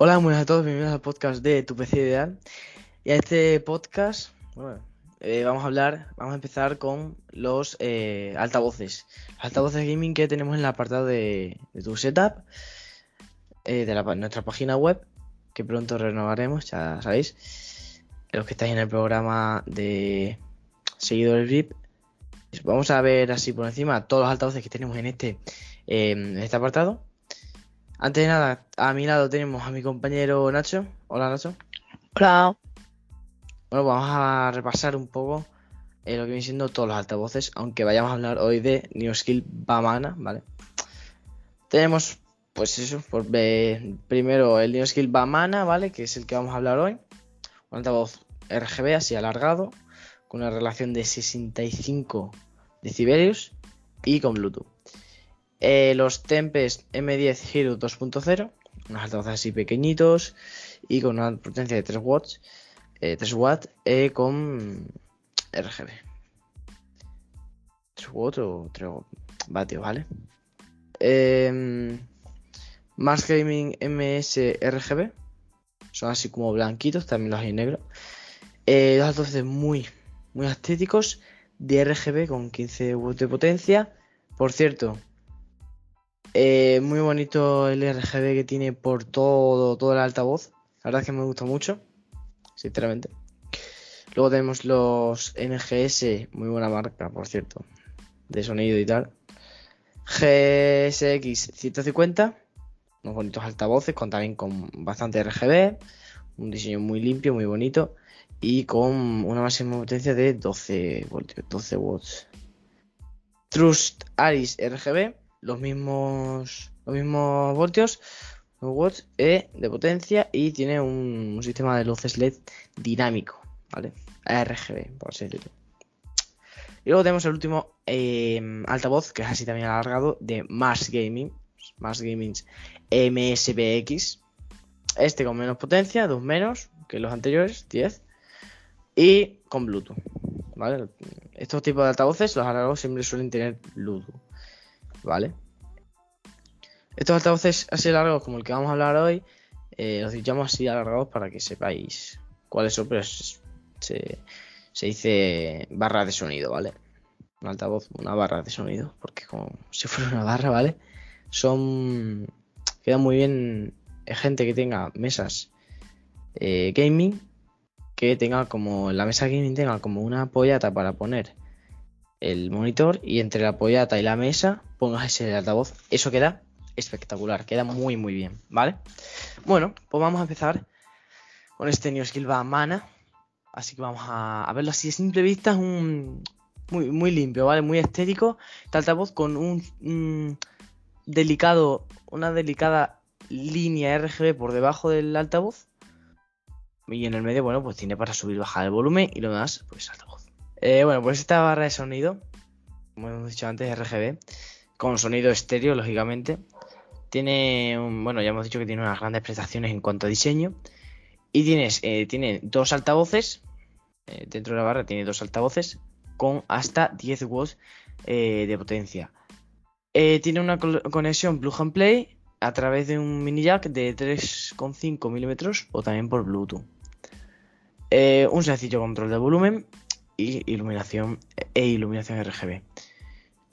Hola, buenas a todos, bienvenidos al podcast de Tu PC Ideal. Y a este podcast, eh, vamos a hablar, vamos a empezar con los eh, altavoces. Altavoces gaming que tenemos en el apartado de, tu setup, eh, de nuestra página web, que pronto renovaremos, ya sabéis. Los que estáis en el programa de seguidores VIP. Vamos a ver así por encima todos los altavoces que tenemos en este, en este apartado. Antes de nada, a mi lado tenemos a mi compañero Nacho. Hola Nacho. Hola. Bueno, vamos a repasar un poco eh, lo que vienen siendo todos los altavoces, aunque vayamos a hablar hoy de NeoSkill Bamana, ¿vale? Tenemos, pues eso, por, primero el NeoSkill Bamana, ¿vale? Que es el que vamos a hablar hoy. Un altavoz RGB así alargado, con una relación de 65 decibelios y con Bluetooth. Eh, los Tempest M10 Hero 2.0, unos altavoces así pequeñitos y con una potencia de 3 watts, 3 eh, watts eh, con RGB. 3 watts o 3 vatios, ¿vale? Eh, Mars Gaming MS RGB, son así como blanquitos, también los hay negros. dos altavoces muy, muy estéticos de RGB con 15 watts de potencia. Por cierto, eh, muy bonito el RGB que tiene por todo, todo el altavoz. La verdad es que me gusta mucho, sinceramente. Luego tenemos los NGS, muy buena marca, por cierto, de sonido y tal. GSX 150, unos bonitos altavoces, con, también con bastante RGB, un diseño muy limpio, muy bonito y con una máxima potencia de 12 voltios, 12 watts. Trust Aris RGB, los mismos, los mismos voltios, watts e de potencia y tiene un, sistema de luces LED dinámico, ¿vale? RGB, por así decirlo. Y luego tenemos el último em, altavoz, que es así también alargado, de Mars Gaming, Mars Gaming MSBX. Este con menos potencia, dos menos que los anteriores, 10. Y con Bluetooth. ¿Vale? Estos tipos de altavoces, los alargados siempre suelen tener Bluetooth. ¿Vale? Estos altavoces así largos como el que vamos a hablar hoy, eh, los llamo así alargados para que sepáis cuáles son, pero se, dice barra de sonido, ¿vale? Un altavoz, una barra de sonido, porque como si fuera una barra, ¿vale? Son... Queda muy bien gente que tenga mesas eh, gaming, que tenga como la mesa gaming tenga como una pollata para poner el monitor y entre la pollata y la mesa pongas ese altavoz. Eso queda espectacular, queda muy muy bien, ¿vale? Bueno, pues vamos a empezar con este New Skill Mana. Así que vamos a, verlo así de simple vista. Es un muy, muy limpio, ¿vale? Muy estético. Este altavoz con un, delicado, una delicada línea RGB por debajo del altavoz. Y en el medio, bueno, pues tiene para subir y bajar el volumen y lo demás, pues altavoz. Eh, bueno, pues esta barra de sonido, como hemos dicho antes, RGB, con sonido estéreo, lógicamente. Tiene, bueno, ya hemos dicho que tiene unas grandes prestaciones en cuanto a diseño. Y tienes, eh, tiene dos altavoces, eh, dentro de la barra tiene dos altavoces con hasta 10 watts de potencia. tiene una conexión plug and play a través de un mini jack de 3,5 milímetros o también por Bluetooth. un sencillo control de volumen y iluminación e iluminación RGB.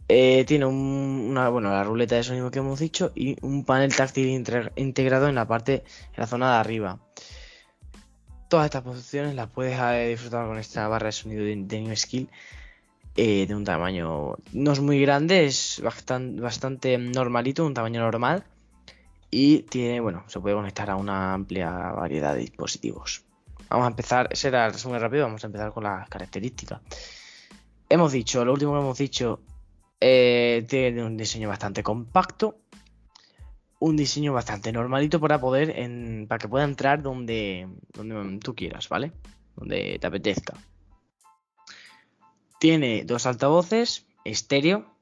Eh, tiene una, bueno, la ruleta de sonido que hemos dicho y un panel táctil integrado en la parte, en la zona de arriba. Todas estas posiciones las puedes eh, disfrutar con esta barra de sonido de, New Skill eh, de un tamaño no es muy grande, es bastante, bastante normalito, un tamaño normal y tiene, bueno, se puede conectar a una amplia variedad de dispositivos. Vamos a empezar, ese era el resumen rápido, vamos a empezar con las características. Hemos dicho, lo último que hemos dicho, eh, tiene un diseño bastante compacto, un diseño bastante normalito para poder, para que pueda entrar donde, donde tú quieras, ¿vale? Donde te apetezca. Tiene dos altavoces estéreo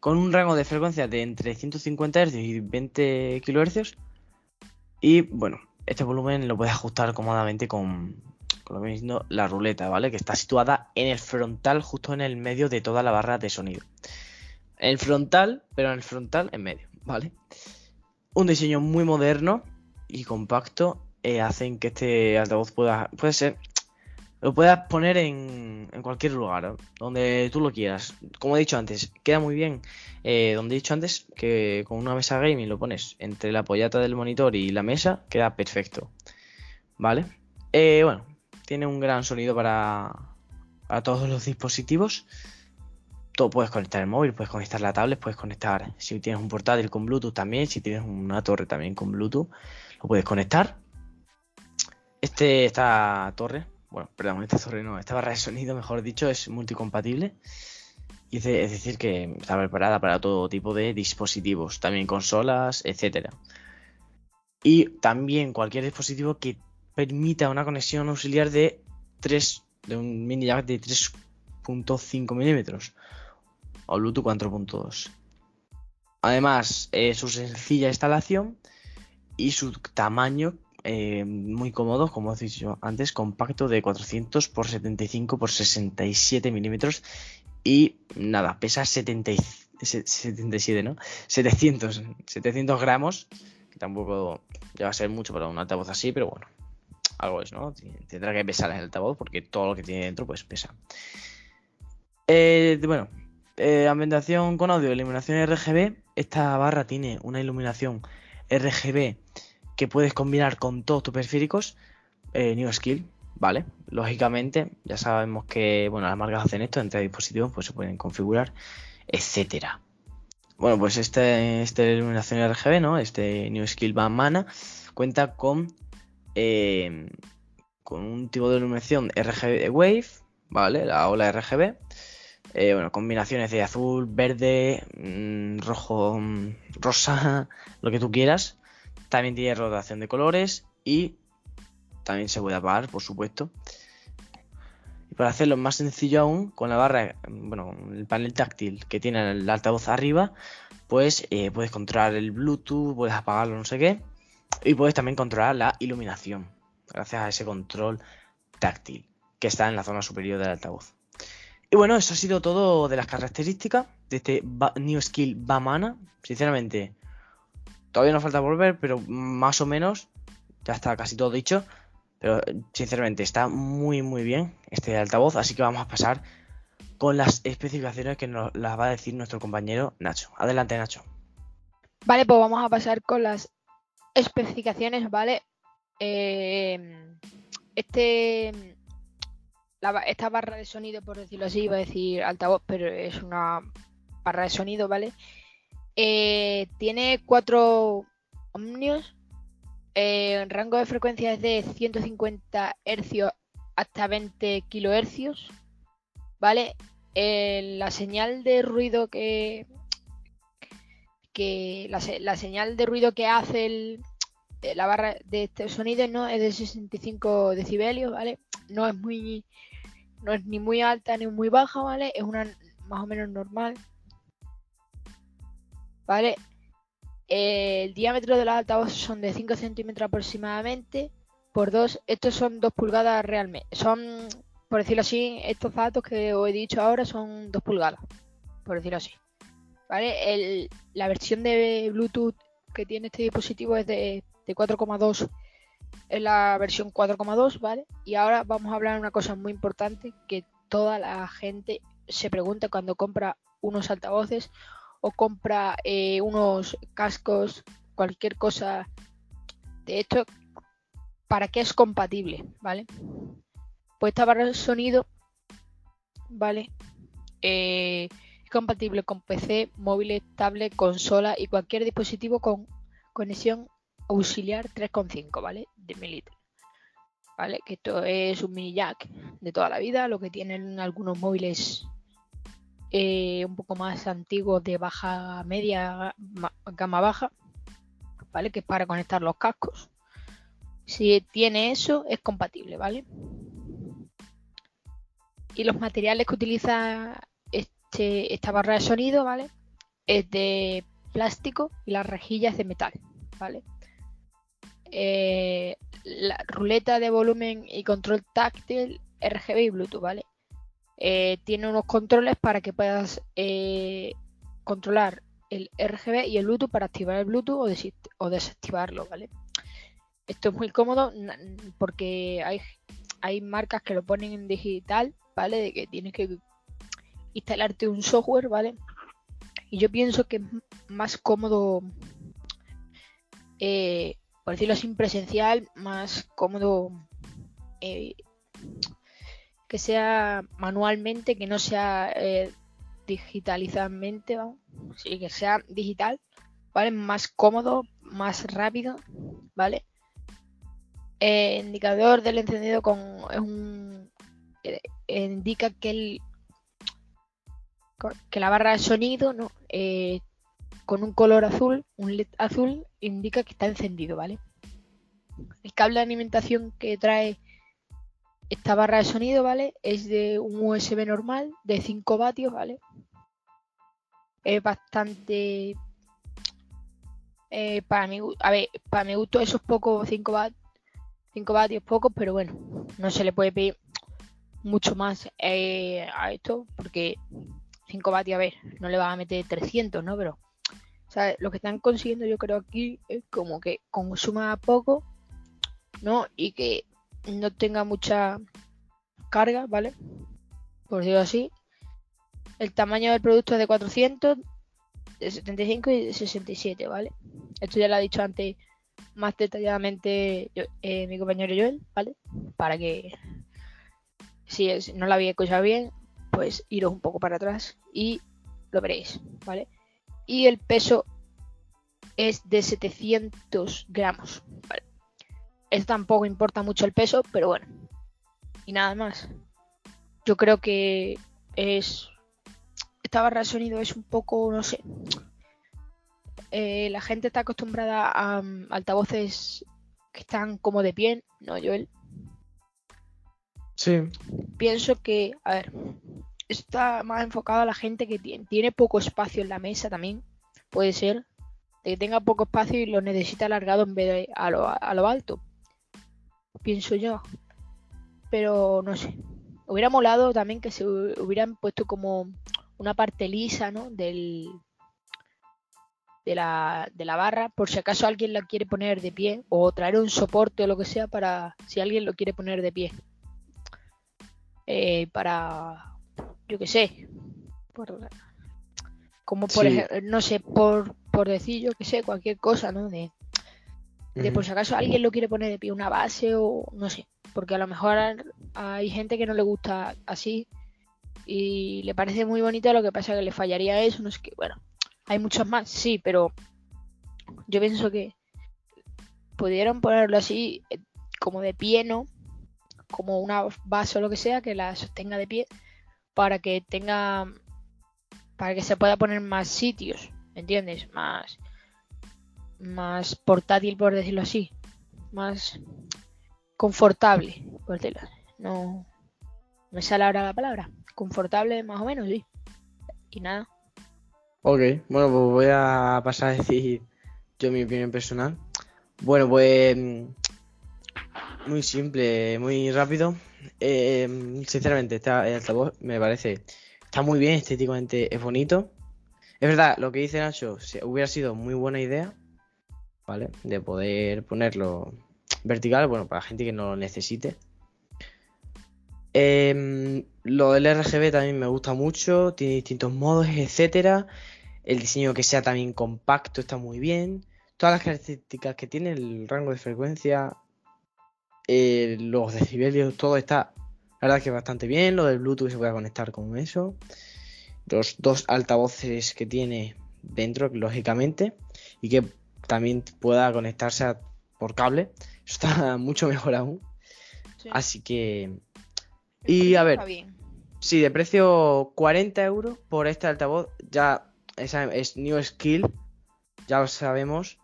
con un rango de frecuencia de entre 150 Hz y 20 kHz. Y bueno, este volumen lo puedes ajustar cómodamente con, lo que la ruleta, ¿vale? Que está situada en el frontal, justo en el medio de toda la barra de sonido. En el frontal, pero en el frontal en medio, ¿vale? Un diseño muy moderno, y compacto eh, hacen que este altavoz pueda, puede ser, lo puedas poner en, cualquier lugar, donde tú lo quieras. Como he dicho antes, queda muy bien. Eh, donde he dicho antes que con una mesa gaming lo pones entre la pollata del monitor y la mesa, queda perfecto. ¿Vale? Eh, bueno, tiene un gran sonido para, para todos los dispositivos. Todo puedes conectar el móvil, puedes conectar la tablet, puedes conectar, si tienes un portátil con Bluetooth también, si tienes una torre también con Bluetooth, lo puedes conectar. Este, esta torre bueno, perdón, esta torre no, esta barra de sonido, mejor dicho, es multicompatible. Y es, decir, que está preparada para todo tipo de dispositivos, también consolas, etcétera. Y también cualquier dispositivo que permita una conexión auxiliar de 3, de un mini jack de 3.5 milímetros o Bluetooth 4.2. Además, eh, su sencilla instalación y su tamaño eh, muy cómodo, como he dicho antes, compacto de 400 x 75 x 67 milímetros y nada, pesa 77, ¿no? 700, 700 gramos, que tampoco va a ser mucho para un altavoz así, pero bueno, algo es, ¿no? Tendrá que pesar el altavoz porque todo lo que tiene dentro pues pesa. Eh, bueno, eh, ambientación con audio, iluminación RGB. Esta barra tiene una iluminación RGB que puedes combinar con todos tus periféricos. Eh, New Skill, ¿vale? Lógicamente, ya sabemos que, bueno, las marcas hacen esto, entre dispositivos pues se pueden configurar, etcétera. Bueno, pues este, este iluminación RGB, ¿no? Este New Skill Band Mana cuenta con, eh, con un tipo de iluminación RGB Wave, ¿vale? La ola RGB. Eh, bueno, combinaciones de azul, verde, mm, rojo, mm, rosa, lo que tú quieras. También tiene rotación de colores y también se puede apagar, por supuesto. Y para hacerlo más sencillo aún, con la barra, bueno, el panel táctil que tiene el altavoz arriba, pues eh, puedes controlar el Bluetooth, puedes apagarlo, no sé qué. Y puedes también controlar la iluminación, gracias a ese control táctil que está en la zona superior del altavoz. Y bueno, eso ha sido todo de las características de este New Skill Bamana. Sinceramente, Todavía nos falta volver, pero más o menos ya está casi todo dicho. Pero sinceramente está muy muy bien este altavoz, así que vamos a pasar con las especificaciones que nos las va a decir nuestro compañero Nacho. Adelante Nacho. Vale, pues vamos a pasar con las especificaciones, ¿vale? Eh, este esta barra de sonido, por decirlo así, iba a decir altavoz, pero es una barra de sonido, ¿vale? Eh, tiene cuatro ohmios. Eh, rango de frecuencia es de 150 Hz hasta 20 kHz. ¿Vale? Eh, la señal de ruido que. que la, señal de ruido que hace el, la barra de este sonido no es de 65 decibelios, ¿vale? No es muy. No es ni muy alta ni muy baja, ¿vale? Es una más o menos normal. ¿Vale? el diámetro de los altavoces son de 5 centímetros aproximadamente por 2. Estos son 2 pulgadas realmente. Son, por decirlo así, estos datos que os he dicho ahora son 2 pulgadas, por decirlo así. ¿Vale? la versión de Bluetooth que tiene este dispositivo es de, 4,2. Es la versión 4,2, ¿vale? Y ahora vamos a hablar de una cosa muy importante que toda la gente se pregunta cuando compra unos altavoces o compra eh, unos cascos, cualquier cosa de esto, ¿para qué es compatible? ¿Vale? Pues esta barra de sonido, ¿vale? Eh, es compatible con PC, móviles, tablet, consola y cualquier dispositivo con conexión auxiliar 3.5, ¿vale? De mililitros. ¿Vale? Que esto es un mini jack de toda la vida, lo que tienen algunos móviles eh, un poco más antiguo de baja media, gama baja, ¿vale? Que es para conectar los cascos. Si tiene eso, es compatible, ¿vale? Y los materiales que utiliza este, esta barra de sonido, ¿vale? Es de plástico y las rejillas de metal, ¿vale? Eh, la ruleta de volumen y control táctil RGB y Bluetooth, ¿vale? Eh, tiene unos controles para que puedas eh, controlar el RGB y el Bluetooth para activar el Bluetooth o, desactivarlo, ¿vale? esto es muy cómodo porque hay, hay marcas que lo ponen en digital, ¿vale? De que tienes que instalarte un software, ¿vale? Y yo pienso que es más cómodo, eh, por decirlo así, presencial, más cómodo que sea manualmente, que no sea eh, digitalizadamente, sí, que sea digital, ¿vale? Más cómodo, más rápido, ¿vale? El indicador del encendido con es un indica que el que la barra de sonido ¿no? Eh, con un color azul, un LED azul, indica que está encendido, ¿vale? El cable de alimentación que trae esta barra de sonido, ¿vale? Es de un USB normal de 5 vatios, ¿vale? Es bastante... Eh, para mi, a ver, para mi gusto esos pocos 5 vatios, 5 vatios pocos, pero bueno, no se le puede pedir mucho más eh, a esto porque 5 vatios, a ver, no le va a meter 300, ¿no? Pero, sea, Lo que están consiguiendo yo creo aquí es como que consuma poco, ¿no? Y que no tenga mucha carga, ¿vale? Por decirlo así. El tamaño del producto es de 400, de 75 y de 67, ¿vale? Esto ya lo ha dicho antes más detalladamente eh, mi compañero Joel, ¿vale? Para que si no lo había escuchado bien, pues iros un poco para atrás y lo veréis, ¿vale? Y el peso es de 700 gramos, ¿vale? Esto tampoco importa mucho el peso, pero bueno. Y nada más. Yo creo que es... Esta barra de sonido es un poco, no sé. Eh, la gente está acostumbrada a um, altavoces que están como de pie, ¿no, Joel? Sí. Pienso que, a ver, está más enfocado a la gente que tiene, tiene poco espacio en la mesa también. Puede ser. De que tenga poco espacio y lo necesita alargado en vez de a lo, alto. Pienso yo. Pero no sé. Hubiera molado también que se hubieran puesto como una parte lisa, ¿no? Del, de la, de la barra, por si acaso alguien la quiere poner de pie, o traer un soporte o lo que sea para si alguien lo quiere poner de pie. Eh, para yo qué sé, como por ejemplo, no sé, por, por decir yo que sé, cualquier cosa, ¿no? De, de por si acaso alguien lo quiere poner de pie una base o no sé, porque a lo mejor hay gente que no le gusta así y le parece muy bonito, lo que pasa que le fallaría eso, no sé qué, bueno, hay muchos más, sí, pero yo pienso que pudieron ponerlo así eh, como de pie, ¿no? Como una base o lo que sea que la sostenga de pie para que tenga para que se pueda poner más sitios, ¿entiendes? Más más portátil por decirlo así, más confortable, por decirlo. No me sale ahora la palabra, confortable más o menos, sí. Y nada. Ok, bueno, pues voy a pasar a decir yo mi opinión personal. Bueno, pues muy simple, muy rápido. Eh, sinceramente, está, el altavoz me parece. Está muy bien, estéticamente es bonito. Es verdad, lo que dice Nacho, hubiera sido muy buena idea, De poder ponerlo vertical, bueno, para gente que no lo necesite. Em, lo del RGB también me gusta mucho, tiene distintos modos, etcétera. El diseño que sea también compacto está muy bien. Todas las características que tiene, el rango de frecuencia, eh, los decibelios, todo está, la verdad que bastante bien. Lo del Bluetooth se puede conectar con eso. Los dos altavoces que tiene dentro, lógicamente, y que también pueda conectarse por cable. Eso está mucho mejor aún. Así que. Y a ver. Sí, de precio 40 euros por este altavoz. Ya esa es New Skill. Ya lo sabemos.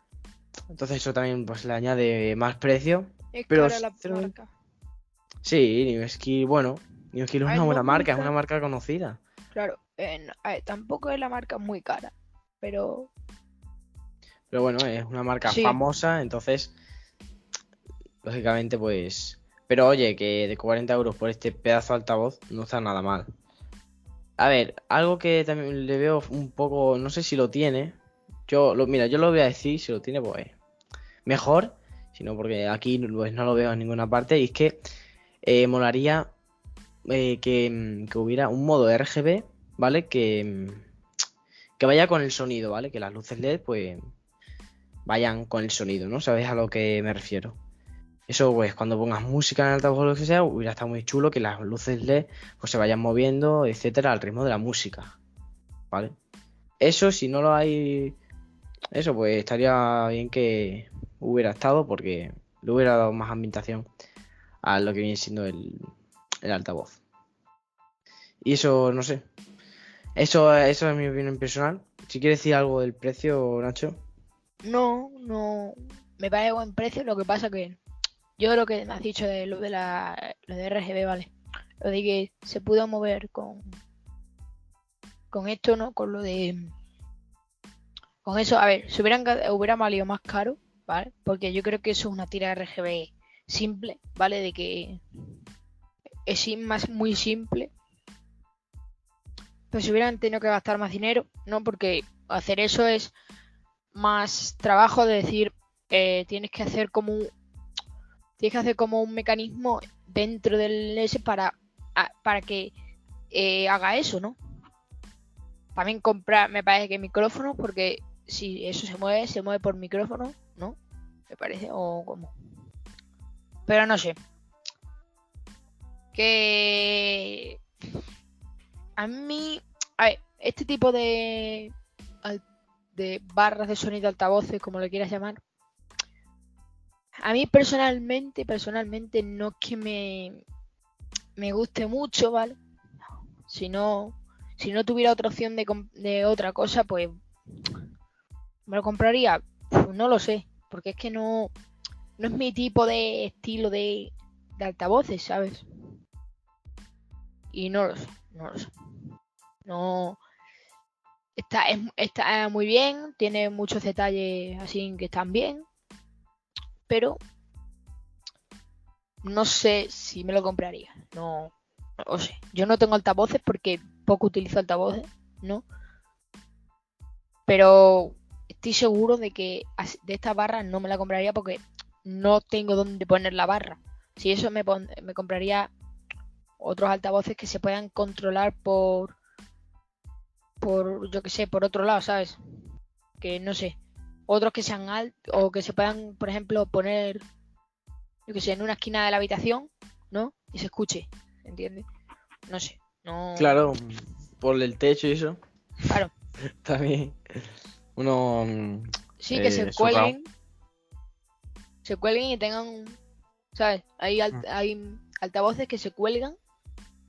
Entonces eso también pues le añade más precio. Es pero cara la marca. Sí, New Skill, bueno, New Skill es una buena marca, es una marca conocida. Claro, eh, tampoco es la marca muy cara, pero... Pero bueno, es una marca famosa, entonces, lógicamente, pues... Pero oye, que de 40 euros por este pedazo de altavoz no está nada mal. A ver, algo que también le veo un poco, no sé si lo tiene. Yo, lo, mira, yo lo voy a decir, si lo tiene, pues mejor sino porque aquí pues, no lo veo en ninguna parte. Y es que eh, molaría eh, que, que hubiera un modo RGB, ¿vale? Que, que vaya con el sonido, ¿vale? Que las luces LED, pues, vayan con el sonido, ¿no? ¿Sabes a lo que me refiero? Eso, pues, cuando pongas música en el altavoz o lo que sea, hubiera estado muy chulo que las luces LED pues, se vayan moviendo, etcétera, al ritmo de la música. ¿Vale? Eso, si no lo hay. Eso, pues estaría bien que hubiera estado porque le hubiera dado más ambientación a lo que viene siendo el, el altavoz. Y eso, no sé. Eso, eso es mi opinión personal. Si quieres decir algo del precio, Nacho. No, no. Me parece buen precio. Lo que pasa que yo lo que me has dicho de lo de la lo de RGB, vale. Lo de que se pudo mover con con esto, ¿no? Con lo de con eso, a ver, si hubieran hubiera valido más caro, ¿vale? Porque yo creo que eso es una tira RGB simple, ¿vale? De que es más muy simple. Pero si hubieran tenido que gastar más dinero, ¿no? Porque hacer eso es más trabajo de decir, eh, tienes que hacer como un, tienes que hacer como un mecanismo dentro del S para, para que eh, haga eso, ¿no? También comprar, me parece que micrófono, porque si eso se mueve, se mueve por micrófono, ¿no? Me parece, o como. Pero no sé. Que. A mí. A ver, este tipo de. De barras de sonido altavoces, como lo quieras llamar, a mí personalmente, personalmente no es que me, me guste mucho, ¿vale? Si no, si no tuviera otra opción de, otra cosa, pues me lo compraría. no lo sé, porque es que no, no es mi tipo de estilo de, de altavoces, ¿sabes? Y no lo sé, no lo sé. No. Está, está muy bien, tiene muchos detalles así que están bien pero no sé si me lo compraría. No, no sé. Yo no tengo altavoces porque poco utilizo altavoces, ¿no? Pero estoy seguro de que de esta barra no me la compraría porque no tengo dónde poner la barra. Si eso me, me compraría otros altavoces que se puedan controlar por por yo que sé, por otro lado, ¿sabes? Que no sé otros que sean altos o que se puedan, por ejemplo, poner, yo que sé, en una esquina de la habitación, ¿no? Y se escuche, ¿entiendes? No sé, no. Claro, por el techo y eso. Claro. También. Uno. Sí, que se eh, cuelguen. Se cuelguen y tengan, ¿sabes? Hay, mm. hay altavoces que se cuelgan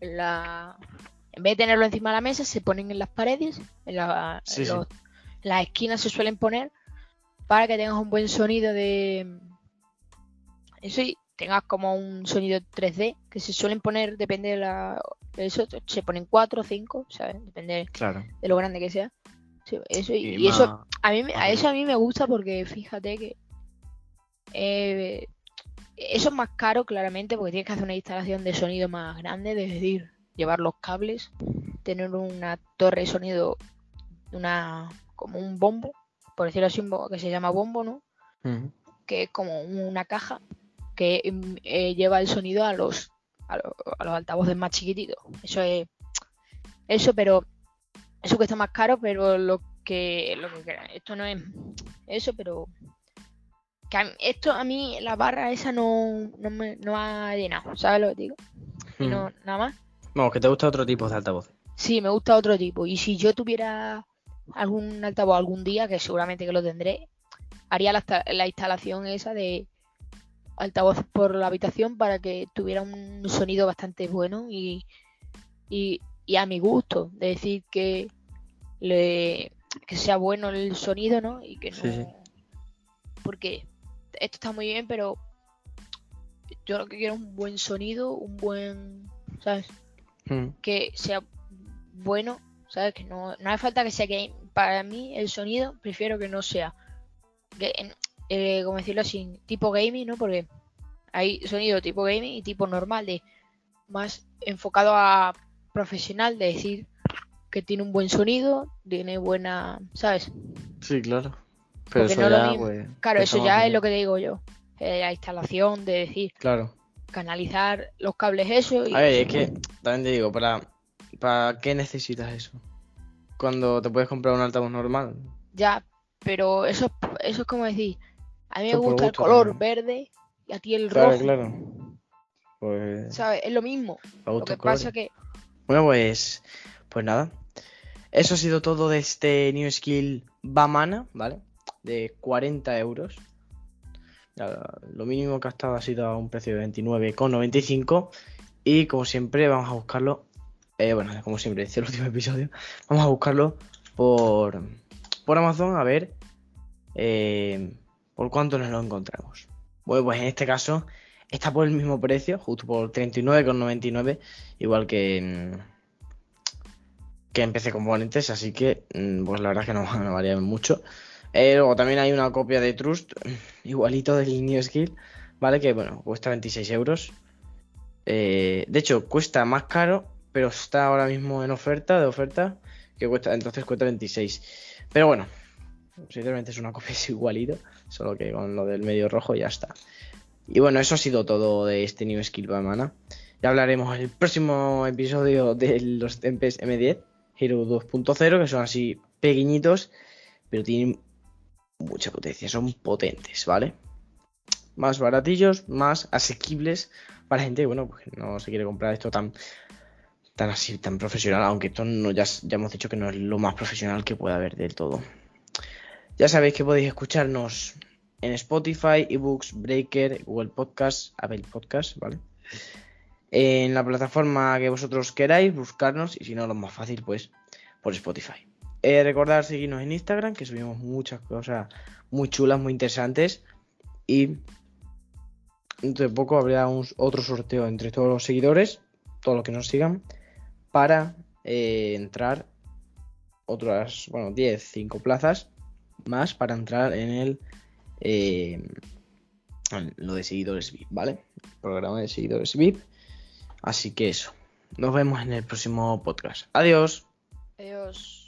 en la. En vez de tenerlo encima de la mesa, se ponen en las paredes, en, la, las esquinas se suelen poner para que tengas un buen sonido de eso y tengas como un sonido 3D que se suelen poner depende de la eso se ponen 4 o 5 ¿sabes? depende de lo grande que sea. Eso y, eso a mí a eso a mí me gusta porque fíjate que eh, eso es más caro claramente porque tienes que hacer una instalación de sonido más grande es decir llevar los cables tener una torre de sonido una como un bombo por decirlo así, que se llama bombo, ¿no? Que es como una caja que mm, eh, lleva el sonido a los, a, los altavoces más chiquititos. Eso es. Eso, pero. Eso que está más caro, pero lo que. Lo que esto no es eso, pero. Que esto a mí, la barra esa no, no me no ha llenado, ¿sabes lo que digo? Y no, nada más. Vamos, que te gusta otro tipo de altavoces. Sí, me gusta otro tipo. Y si yo tuviera algún altavoz algún día, que seguramente que lo tendré, haría la, instalación esa de altavoz por la habitación para que tuviera un sonido bastante bueno y, y, a mi gusto, de decir que le, que sea bueno el sonido, ¿no? Y que no... Porque esto está muy bien, pero yo lo que quiero es un buen sonido, un buen, ¿sabes? Hmm. Que sea bueno ¿sabes? Que no, no hace falta que sea game. Para mí, el sonido prefiero que no sea, eh, como decirlo así, tipo gaming, ¿no? Porque hay sonido tipo gaming y tipo normal, de más enfocado a profesional, de decir que tiene un buen sonido, tiene buena, ¿sabes? Sí, claro. Pero eso ya, pues, claro, eso ya es lo que digo yo. eh, la instalación, de decir, Claro. Canalizar los cables eso y A ver, es que también te digo, ¿para, ¿para qué necesitas eso? Cuando te puedes comprar un altavoz normal. ya, pero eso, eso es como decir, a mí me gusta el color verde y a ti el Claro, rojo, claro. Pues. ¿sabes? Es lo mismo. Lo que pasa colores. que Bueno, pues. Pues nada. Eso ha sido todo de este New Skill Bamana, ¿vale? De 40 euros. Lo mínimo que ha estado ha sido a un precio de 29,95. Y como siempre, vamos a buscarlo. eh, bueno, como siempre, decía el último episodio. Vamos a buscarlo por, por Amazon a ver eh, por cuánto nos lo encontramos. Bueno, pues en este caso está por el mismo precio, justo por 39,99. Igual que en, que en PC Componentes, así que mm, pues la verdad es que no, no varía mucho. Eh, luego también hay una copia de Trust, igualito del New Skill, ¿vale? Que bueno, cuesta 26 euros. Eh, de hecho, cuesta más caro, pero está ahora mismo en oferta, de oferta, que cuesta, entonces cuesta 26. Pero bueno, sinceramente es una copia es igualito, solo que con lo del medio rojo ya está. Y bueno, eso ha sido todo de este New Skill Bamana. Ya hablaremos en el próximo episodio de los Tempest M10 Hero 2.0, que son así pequeñitos, pero tienen mucha potencia, son potentes, ¿vale? Más baratillos, más asequibles para gente bueno, pues no se quiere comprar esto tan, tan así, tan profesional, aunque esto no, ya, hemos dicho que no es lo más profesional que puede haber del todo. Ya sabéis que podéis escucharnos en Spotify, eBooks, Breaker, Google Podcast, Apple Podcast, ¿vale? En la plataforma que vosotros queráis, buscarnos y si no, lo más fácil, pues por Spotify. Eh, recordad seguirnos en Instagram, que subimos muchas cosas muy chulas, muy interesantes. Y dentro de poco habrá un, otro sorteo entre todos los seguidores, todos los que nos sigan, para eh, entrar otras, bueno, 10, 5 plazas más para entrar en el eh, en lo de seguidores VIP, ¿vale? Programa de seguidores VIP. Así que eso. Nos vemos en el próximo podcast. Adiós. Adiós.